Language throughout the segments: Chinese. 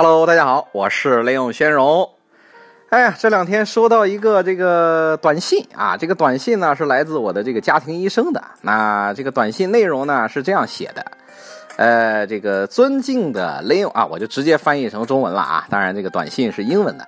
Hello，大家好，我是雷永轩荣。哎呀，这两天收到一个这个短信啊，这个短信呢是来自我的这个家庭医生的。那这个短信内容呢是这样写的，呃，这个尊敬的雷永啊，我就直接翻译成中文了啊。当然，这个短信是英文的。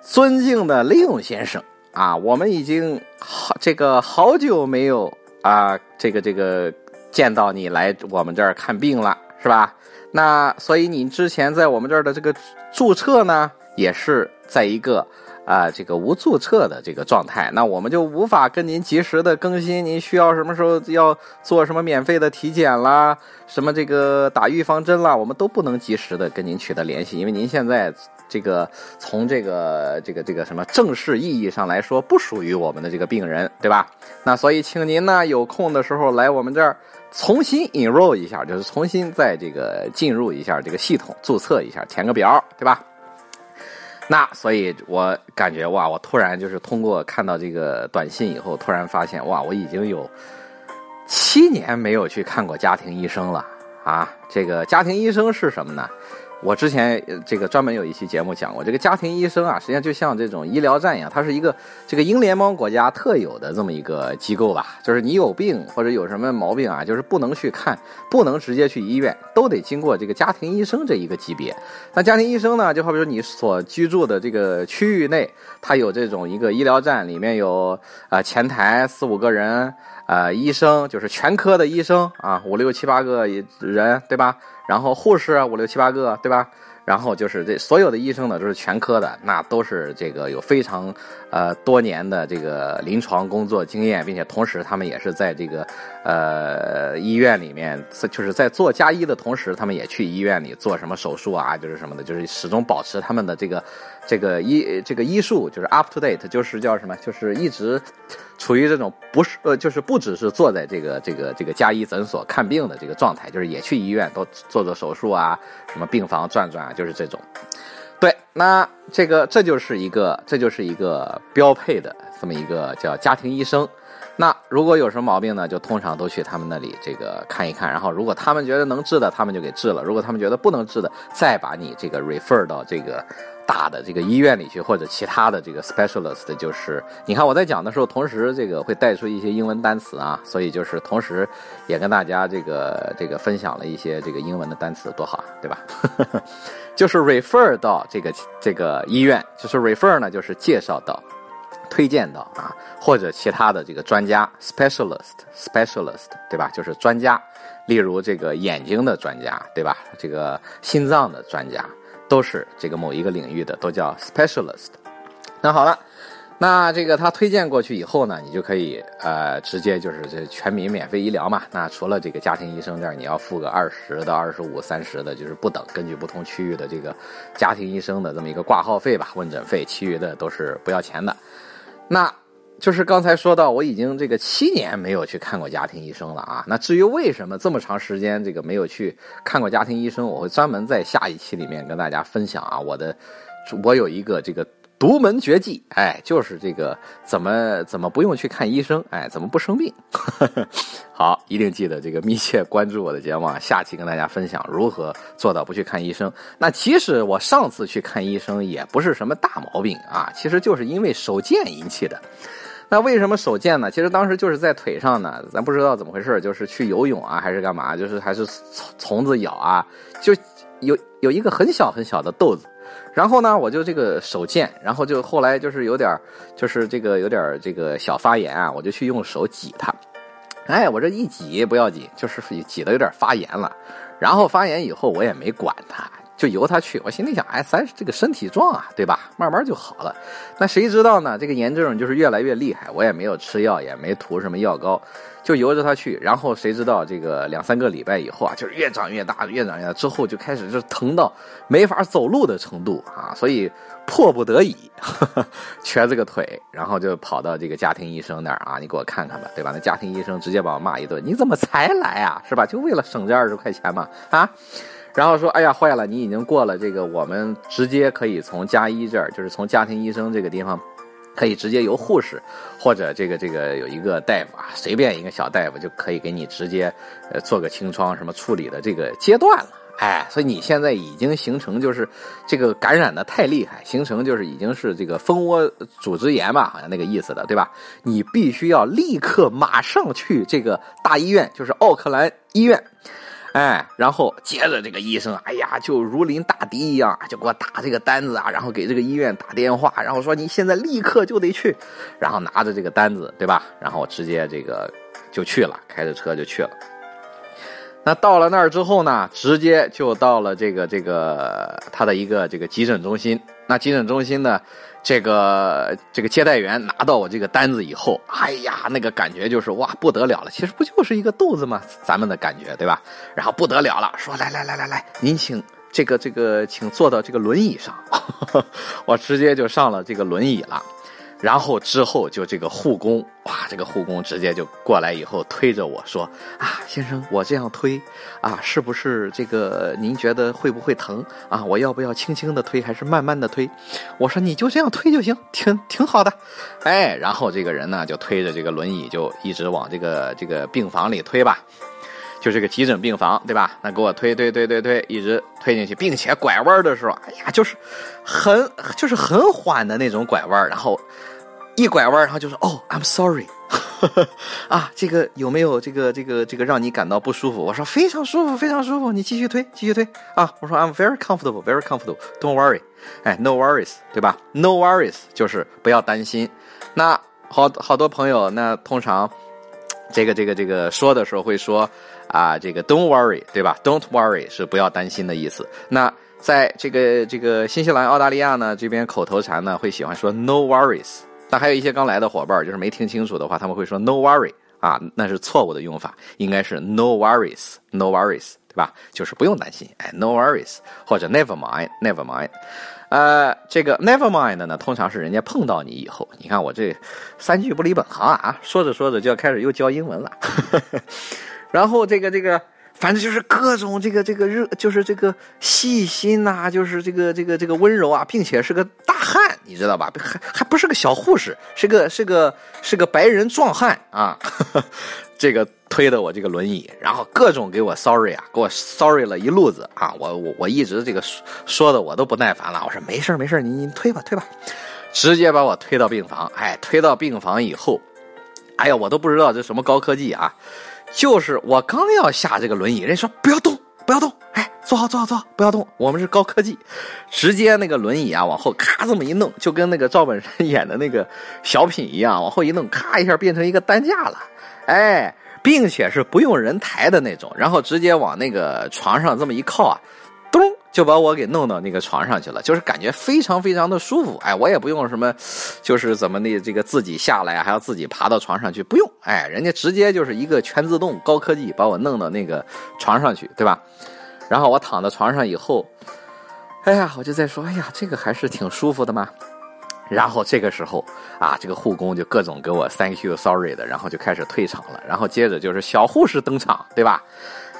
尊敬的雷永先生啊，我们已经好这个好久没有啊，这个这个见到你来我们这儿看病了，是吧？那所以你之前在我们这儿的这个注册呢，也是在一个啊这个无注册的这个状态，那我们就无法跟您及时的更新。您需要什么时候要做什么免费的体检啦，什么这个打预防针啦，我们都不能及时的跟您取得联系，因为您现在这个从这个这个这个什么正式意义上来说，不属于我们的这个病人，对吧？那所以请您呢有空的时候来我们这儿。重新 enroll 一下，就是重新在这个进入一下这个系统，注册一下，填个表，对吧？那所以，我感觉哇，我突然就是通过看到这个短信以后，突然发现哇，我已经有七年没有去看过家庭医生了啊！这个家庭医生是什么呢？我之前这个专门有一期节目讲过，这个家庭医生啊，实际上就像这种医疗站一样，它是一个这个英联邦国家特有的这么一个机构吧。就是你有病或者有什么毛病啊，就是不能去看，不能直接去医院，都得经过这个家庭医生这一个级别。那家庭医生呢，就好比说你所居住的这个区域内，它有这种一个医疗站，里面有啊前台四五个人，啊医生就是全科的医生啊五六七八个人，对吧？然后护士五六七八个，对吧？然后就是这所有的医生呢，都是全科的，那都是这个有非常呃多年的这个临床工作经验，并且同时他们也是在这个呃医院里面，就是在做加医的同时，他们也去医院里做什么手术啊，就是什么的，就是始终保持他们的这个这个医这个医术就是 up to date，就是叫什么，就是一直。处于这种不是呃，就是不只是坐在这个这个这个加医诊所看病的这个状态，就是也去医院都做做手术啊，什么病房转转啊，就是这种。对，那这个这就是一个这就是一个标配的这么一个叫家庭医生。那如果有什么毛病呢，就通常都去他们那里这个看一看，然后如果他们觉得能治的，他们就给治了；如果他们觉得不能治的，再把你这个 refer 到这个。大的这个医院里去，或者其他的这个 specialist，就是你看我在讲的时候，同时这个会带出一些英文单词啊，所以就是同时也跟大家这个这个分享了一些这个英文的单词，多好啊，对吧？就是 refer 到这个这个医院，就是 refer 呢，就是介绍到、推荐到啊，或者其他的这个专家 specialist，specialist，对吧？就是专家，例如这个眼睛的专家，对吧？这个心脏的专家。都是这个某一个领域的，都叫 specialist。那好了，那这个他推荐过去以后呢，你就可以呃直接就是这全民免费医疗嘛。那除了这个家庭医生这儿，你要付个二十到二十五、三十的，就是不等，根据不同区域的这个家庭医生的这么一个挂号费吧、问诊费，其余的都是不要钱的。那。就是刚才说到，我已经这个七年没有去看过家庭医生了啊。那至于为什么这么长时间这个没有去看过家庭医生，我会专门在下一期里面跟大家分享啊。我的，我有一个这个独门绝技，哎，就是这个怎么怎么不用去看医生，哎，怎么不生病？好，一定记得这个密切关注我的节目啊。下期跟大家分享如何做到不去看医生。那其实我上次去看医生也不是什么大毛病啊，其实就是因为手贱引起的。那为什么手贱呢？其实当时就是在腿上呢，咱不知道怎么回事，就是去游泳啊，还是干嘛，就是还是虫子咬啊，就有有一个很小很小的豆子，然后呢，我就这个手贱，然后就后来就是有点，就是这个有点这个小发炎啊，我就去用手挤它，哎，我这一挤不要紧，就是挤的有点发炎了，然后发炎以后我也没管它。就由他去，我心里想，哎，咱这个身体壮啊，对吧？慢慢就好了。那谁知道呢？这个炎症就是越来越厉害，我也没有吃药，也没涂什么药膏，就由着他去。然后谁知道这个两三个礼拜以后啊，就是越长越大，越长越大，之后就开始就疼到没法走路的程度啊。所以迫不得已，瘸这个腿，然后就跑到这个家庭医生那儿啊，你给我看看吧，对吧？那家庭医生直接把我骂一顿，你怎么才来啊？是吧？就为了省这二十块钱嘛，啊？然后说，哎呀，坏了！你已经过了这个，我们直接可以从加医这儿，就是从家庭医生这个地方，可以直接由护士或者这个这个有一个大夫啊，随便一个小大夫就可以给你直接呃做个清创什么处理的这个阶段了。哎，所以你现在已经形成就是这个感染的太厉害，形成就是已经是这个蜂窝组织炎吧，好像那个意思的，对吧？你必须要立刻马上去这个大医院，就是奥克兰医院。哎，然后接着这个医生，哎呀，就如临大敌一样，就给我打这个单子啊，然后给这个医院打电话，然后说你现在立刻就得去，然后拿着这个单子，对吧？然后直接这个就去了，开着车就去了。那到了那儿之后呢，直接就到了这个这个他的一个这个急诊中心。那急诊中心呢？这个这个接待员拿到我这个单子以后，哎呀，那个感觉就是哇不得了了。其实不就是一个肚子吗？咱们的感觉对吧？然后不得了了，说来来来来来，您请这个这个，请坐到这个轮椅上。我直接就上了这个轮椅了。然后之后就这个护工，哇，这个护工直接就过来以后推着我说：“啊，先生，我这样推，啊，是不是这个您觉得会不会疼啊？我要不要轻轻的推，还是慢慢的推？”我说：“你就这样推就行，挺挺好的。”哎，然后这个人呢就推着这个轮椅就一直往这个这个病房里推吧，就是个急诊病房，对吧？那给我推推推推推，一直推进去，并且拐弯的时候，哎呀，就是很就是很缓的那种拐弯，然后。一拐弯，然后就说：“哦，I'm sorry，啊，这个有没有这个这个这个让你感到不舒服？”我说：“非常舒服，非常舒服，你继续推，继续推啊！”我说：“I'm very comfortable, very comfortable. Don't worry，哎，no worries，对吧？No worries 就是不要担心。那好好多朋友，那通常这个这个这个说的时候会说啊，这个 Don't worry，对吧？Don't worry 是不要担心的意思。那在这个这个新西兰、澳大利亚呢，这边口头禅呢会喜欢说 No worries。那还有一些刚来的伙伴，就是没听清楚的话，他们会说 “no worry” 啊，那是错误的用法，应该是 “no worries”，“no worries”，对吧？就是不用担心，哎，“no worries” 或者 “never mind”，“never mind”。呃，这个 “never mind” 呢，通常是人家碰到你以后，你看我这三句不离本行啊，说着说着就要开始又教英文了，然后这个这个。反正就是各种这个这个热，就是这个细心呐，就是这个这个这个温柔啊，并且是个大汉，你知道吧？还还不是个小护士，是个是个是个白人壮汉啊！这个推的我这个轮椅，然后各种给我 sorry 啊，给我 sorry 了一路子啊！我我我一直这个说的我都不耐烦了，我说没事没事，您您推吧推吧，直接把我推到病房。哎，推到病房以后，哎呀，我都不知道这什么高科技啊！就是我刚要下这个轮椅，人说不要动，不要动，哎，坐好，坐好，坐好，不要动。我们是高科技，直接那个轮椅啊，往后咔这么一弄，就跟那个赵本山演的那个小品一样，往后一弄，咔一下变成一个担架了，哎，并且是不用人抬的那种，然后直接往那个床上这么一靠啊。就把我给弄到那个床上去了，就是感觉非常非常的舒服。哎，我也不用什么，就是怎么的这个自己下来还要自己爬到床上去，不用。哎，人家直接就是一个全自动高科技把我弄到那个床上去，对吧？然后我躺在床上以后，哎呀，我就在说，哎呀，这个还是挺舒服的嘛。然后这个时候啊，这个护工就各种给我 thank you sorry 的，然后就开始退场了。然后接着就是小护士登场，对吧？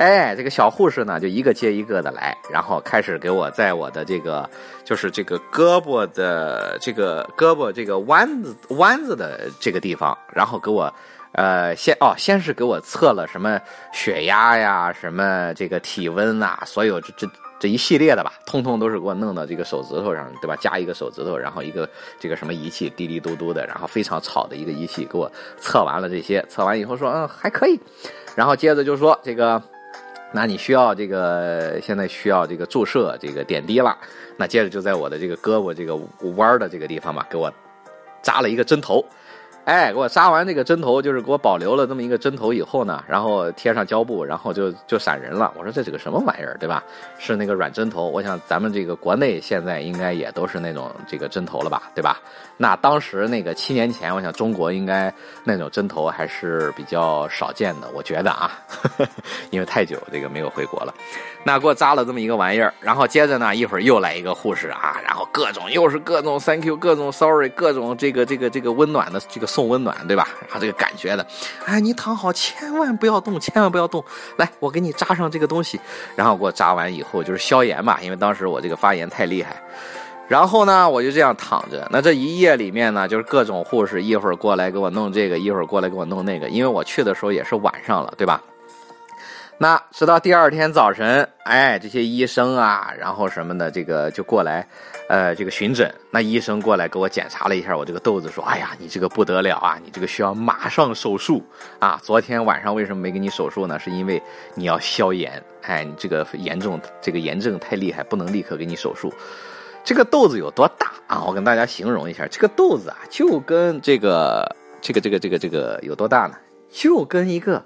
哎，这个小护士呢，就一个接一个的来，然后开始给我在我的这个，就是这个胳膊的这个胳膊这个弯子弯子的这个地方，然后给我，呃，先哦，先是给我测了什么血压呀，什么这个体温呐，所有这这这一系列的吧，通通都是给我弄到这个手指头上，对吧？加一个手指头，然后一个这个什么仪器滴滴嘟嘟的，然后非常吵的一个仪器给我测完了这些，测完以后说嗯还可以，然后接着就说这个。那你需要这个，现在需要这个注射这个点滴了。那接着就在我的这个胳膊这个弯的这个地方吧，给我扎了一个针头。哎，给我扎完这个针头，就是给我保留了这么一个针头以后呢，然后贴上胶布，然后就就闪人了。我说这是个什么玩意儿，对吧？是那个软针头。我想咱们这个国内现在应该也都是那种这个针头了吧，对吧？那当时那个七年前，我想中国应该那种针头还是比较少见的，我觉得啊，因为太久这个没有回国了。那给我扎了这么一个玩意儿，然后接着呢，一会儿又来一个护士啊，然后各种又是各种 thank you，各种 sorry，各种这个这个这个温暖的这个送送温暖，对吧？然后这个感觉的，哎，你躺好，千万不要动，千万不要动，来，我给你扎上这个东西，然后给我扎完以后就是消炎嘛，因为当时我这个发炎太厉害，然后呢，我就这样躺着，那这一夜里面呢，就是各种护士一会儿过来给我弄这个，一会儿过来给我弄那个，因为我去的时候也是晚上了，对吧？那直到第二天早晨，哎，这些医生啊，然后什么的，这个就过来，呃，这个巡诊。那医生过来给我检查了一下我这个豆子，说：“哎呀，你这个不得了啊，你这个需要马上手术啊！昨天晚上为什么没给你手术呢？是因为你要消炎，哎，你这个严重，这个炎症太厉害，不能立刻给你手术。这个豆子有多大啊？我跟大家形容一下，这个豆子啊，就跟这个，这个，这个，这个，这个有多大呢？就跟一个。”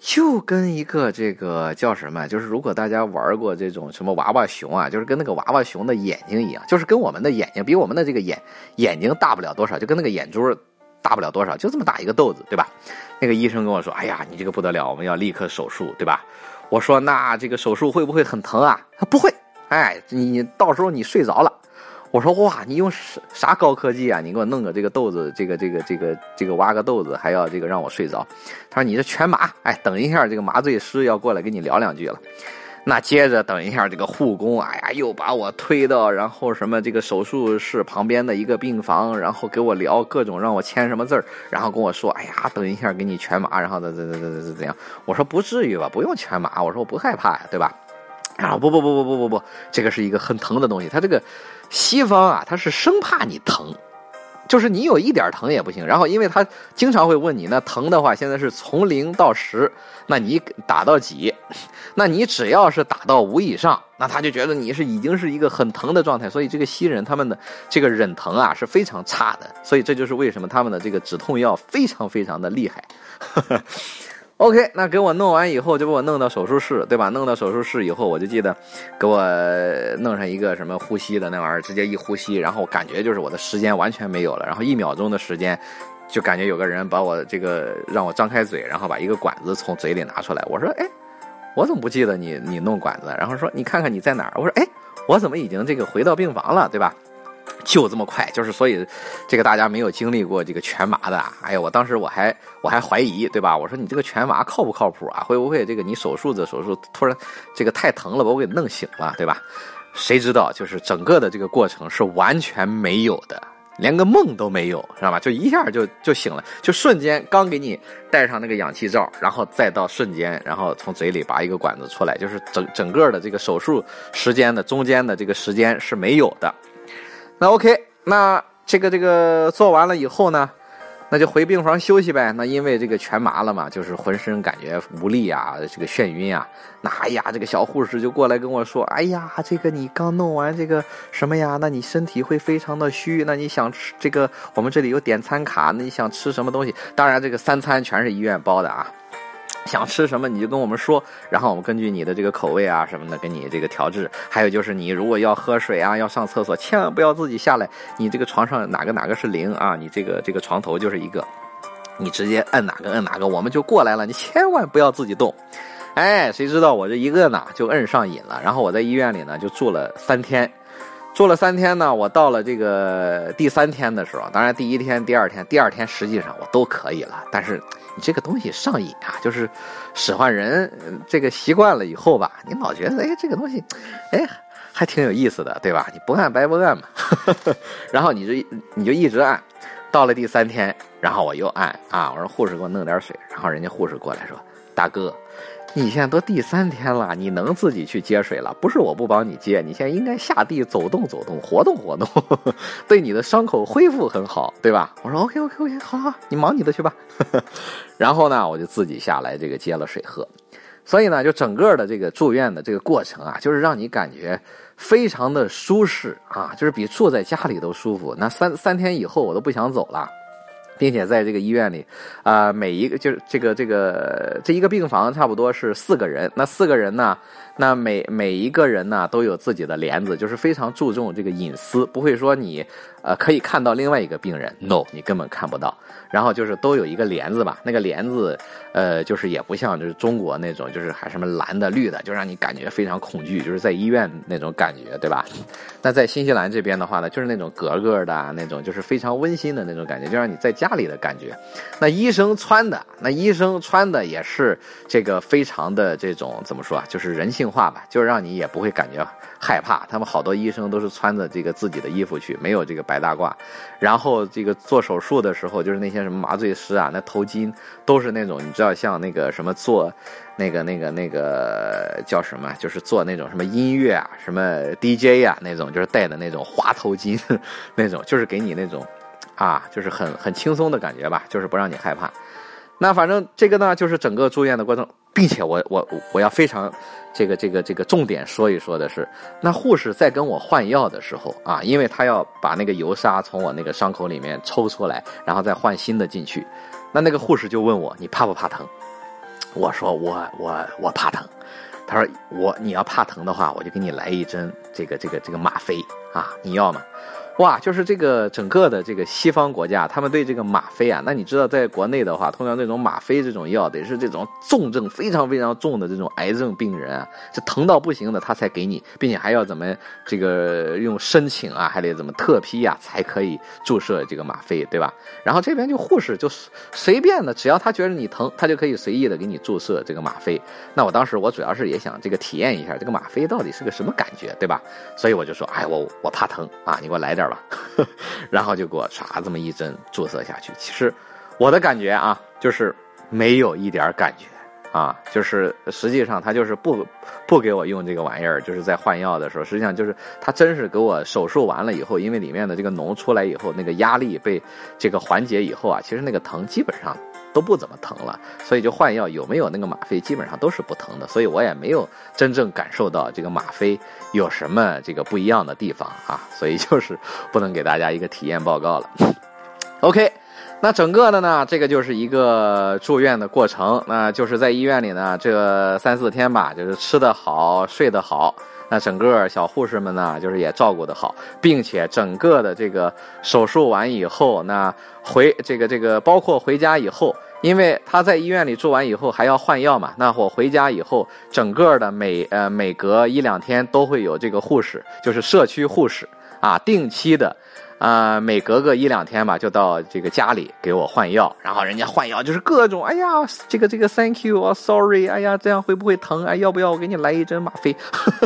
就跟一个这个叫什么，就是如果大家玩过这种什么娃娃熊啊，就是跟那个娃娃熊的眼睛一样，就是跟我们的眼睛比我们的这个眼眼睛大不了多少，就跟那个眼珠大不了多少，就这么大一个豆子，对吧？那个医生跟我说：“哎呀，你这个不得了，我们要立刻手术，对吧？”我说：“那这个手术会不会很疼啊？”他不会，哎，你到时候你睡着了。我说哇，你用啥啥高科技啊？你给我弄个这个豆子，这个这个这个这个挖个豆子，还要这个让我睡着？他说你这全麻，哎，等一下这个麻醉师要过来跟你聊两句了。那接着等一下这个护工，哎呀，又把我推到然后什么这个手术室旁边的一个病房，然后给我聊各种让我签什么字儿，然后跟我说，哎呀，等一下给你全麻，然后怎怎怎怎怎怎样？我说不至于吧，不用全麻，我说我不害怕呀，对吧？啊不不不不不不不，这个是一个很疼的东西，他这个。西方啊，他是生怕你疼，就是你有一点疼也不行。然后，因为他经常会问你，那疼的话，现在是从零到十，那你打到几？那你只要是打到五以上，那他就觉得你是已经是一个很疼的状态。所以，这个西人他们的这个忍疼啊是非常差的。所以，这就是为什么他们的这个止痛药非常非常的厉害。OK，那给我弄完以后，就把我弄到手术室，对吧？弄到手术室以后，我就记得给我弄上一个什么呼吸的那玩意儿，直接一呼吸，然后感觉就是我的时间完全没有了，然后一秒钟的时间，就感觉有个人把我这个让我张开嘴，然后把一个管子从嘴里拿出来。我说，哎，我怎么不记得你你弄管子？然后说，你看看你在哪儿？我说，哎，我怎么已经这个回到病房了，对吧？就这么快，就是所以，这个大家没有经历过这个全麻的，哎呀，我当时我还我还怀疑，对吧？我说你这个全麻靠不靠谱啊？会不会这个你手术的手术突然这个太疼了，把我给弄醒了，对吧？谁知道，就是整个的这个过程是完全没有的，连个梦都没有，知道吧？就一下就就醒了，就瞬间刚给你戴上那个氧气罩，然后再到瞬间，然后从嘴里拔一个管子出来，就是整整个的这个手术时间的中间的这个时间是没有的。那 OK，那这个这个做完了以后呢，那就回病房休息呗。那因为这个全麻了嘛，就是浑身感觉无力啊，这个眩晕啊。那哎呀，这个小护士就过来跟我说：“哎呀，这个你刚弄完这个什么呀？那你身体会非常的虚。那你想吃这个？我们这里有点餐卡，那你想吃什么东西？当然，这个三餐全是医院包的啊。”想吃什么你就跟我们说，然后我们根据你的这个口味啊什么的给你这个调制。还有就是你如果要喝水啊，要上厕所，千万不要自己下来。你这个床上哪个哪个是零啊？你这个这个床头就是一个，你直接摁哪个摁哪个，我们就过来了。你千万不要自己动。哎，谁知道我这一个呢就摁上瘾了。然后我在医院里呢就住了三天。做了三天呢，我到了这个第三天的时候，当然第一天、第二天、第二天实际上我都可以了。但是你这个东西上瘾啊，就是使唤人这个习惯了以后吧，你老觉得哎这个东西，哎还挺有意思的，对吧？你不按白不按嘛。然后你就你就一直按，到了第三天，然后我又按啊，我说护士给我弄点水，然后人家护士过来说，大哥。你现在都第三天了，你能自己去接水了？不是我不帮你接，你现在应该下地走动走动，活动活动，对你的伤口恢复很好，对吧？我说 OK OK OK，好好，你忙你的去吧。然后呢，我就自己下来这个接了水喝。所以呢，就整个的这个住院的这个过程啊，就是让你感觉非常的舒适啊，就是比住在家里都舒服。那三三天以后，我都不想走了。并且在这个医院里，啊，每一个就是这个这个这一个病房差不多是四个人，那四个人呢，那每每一个人呢都有自己的帘子，就是非常注重这个隐私，不会说你。呃，可以看到另外一个病人，no，你根本看不到。然后就是都有一个帘子吧，那个帘子，呃，就是也不像就是中国那种，就是还什么蓝的、绿的，就让你感觉非常恐惧，就是在医院那种感觉，对吧？那在新西兰这边的话呢，就是那种格格的那种，就是非常温馨的那种感觉，就让你在家里的感觉。那医生穿的，那医生穿的也是这个非常的这种怎么说啊？就是人性话吧，就是让你也不会感觉害怕。他们好多医生都是穿着这个自己的衣服去，没有这个。白大褂，然后这个做手术的时候，就是那些什么麻醉师啊，那头巾都是那种你知道像那个什么做，那个那个那个叫什么，就是做那种什么音乐啊，什么 DJ 啊那种，就是戴的那种花头巾，那种就是给你那种，啊，就是很很轻松的感觉吧，就是不让你害怕。那反正这个呢，就是整个住院的过程，并且我我我要非常这个这个这个重点说一说的是，那护士在跟我换药的时候啊，因为他要把那个油纱从我那个伤口里面抽出来，然后再换新的进去，那那个护士就问我，你怕不怕疼？我说我我我怕疼。他说我你要怕疼的话，我就给你来一针这个这个这个吗啡啊，你要吗？哇，就是这个整个的这个西方国家，他们对这个吗啡啊，那你知道，在国内的话，通常这种吗啡这种药得是这种重症非常非常重的这种癌症病人啊，这疼到不行的他才给你，并且还要怎么这个用申请啊，还得怎么特批呀，才可以注射这个吗啡，对吧？然后这边就护士就随便的，只要他觉得你疼，他就可以随意的给你注射这个吗啡。那我当时我主要是也想这个体验一下这个吗啡到底是个什么感觉，对吧？所以我就说，哎，我我怕疼啊，你给我来点。然后就给我唰这么一针注射下去。其实我的感觉啊，就是没有一点感觉啊，就是实际上他就是不不给我用这个玩意儿，就是在换药的时候，实际上就是他真是给我手术完了以后，因为里面的这个脓出来以后，那个压力被这个缓解以后啊，其实那个疼基本上。都不怎么疼了，所以就换药有没有那个吗啡，基本上都是不疼的，所以我也没有真正感受到这个吗啡有什么这个不一样的地方啊，所以就是不能给大家一个体验报告了。OK，那整个的呢，这个就是一个住院的过程，那就是在医院里呢，这三四天吧，就是吃得好，睡得好。那整个小护士们呢，就是也照顾得好，并且整个的这个手术完以后，那回这个这个包括回家以后，因为他在医院里住完以后还要换药嘛，那我回家以后，整个的每呃每隔一两天都会有这个护士，就是社区护士啊，定期的。啊，每隔个一两天吧，就到这个家里给我换药，然后人家换药就是各种，哎呀，这个这个，thank you 啊，sorry，哎呀，这样会不会疼？哎，要不要我给你来一针吗啡？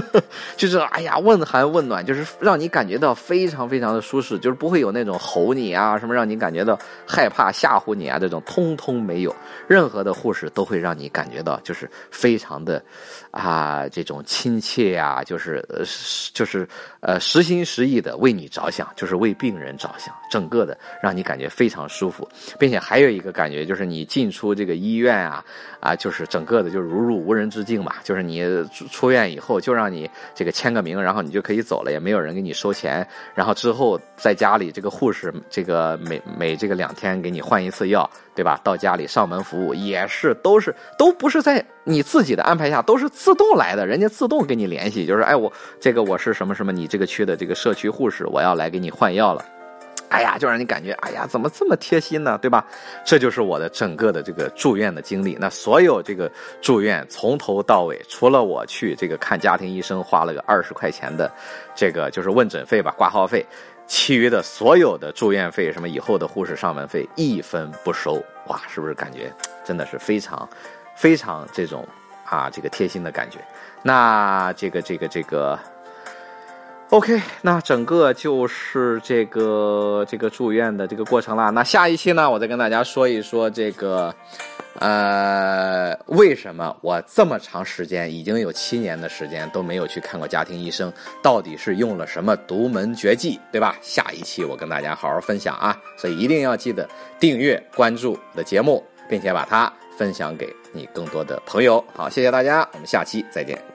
就是哎呀，问寒问暖，就是让你感觉到非常非常的舒适，就是不会有那种吼你啊，什么让你感觉到害怕吓唬你啊，这种通通没有，任何的护士都会让你感觉到就是非常的啊这种亲切呀，就是呃就是呃实心实意的为你着想，就是为。病人着想，整个的让你感觉非常舒服，并且还有一个感觉就是你进出这个医院啊啊，就是整个的就如入无人之境嘛。就是你出院以后，就让你这个签个名，然后你就可以走了，也没有人给你收钱。然后之后在家里，这个护士这个每每这个两天给你换一次药，对吧？到家里上门服务也是都是都不是在你自己的安排下，都是自动来的，人家自动跟你联系，就是哎我这个我是什么什么你这个区的这个社区护士，我要来给你换药了。哎呀，就让你感觉，哎呀，怎么这么贴心呢？对吧？这就是我的整个的这个住院的经历。那所有这个住院从头到尾，除了我去这个看家庭医生花了个二十块钱的，这个就是问诊费吧，挂号费，其余的所有的住院费，什么以后的护士上门费，一分不收。哇，是不是感觉真的是非常非常这种啊这个贴心的感觉？那这个这个这个。OK，那整个就是这个这个住院的这个过程啦。那下一期呢，我再跟大家说一说这个，呃，为什么我这么长时间已经有七年的时间都没有去看过家庭医生，到底是用了什么独门绝技，对吧？下一期我跟大家好好分享啊，所以一定要记得订阅关注我的节目，并且把它分享给你更多的朋友。好，谢谢大家，我们下期再见。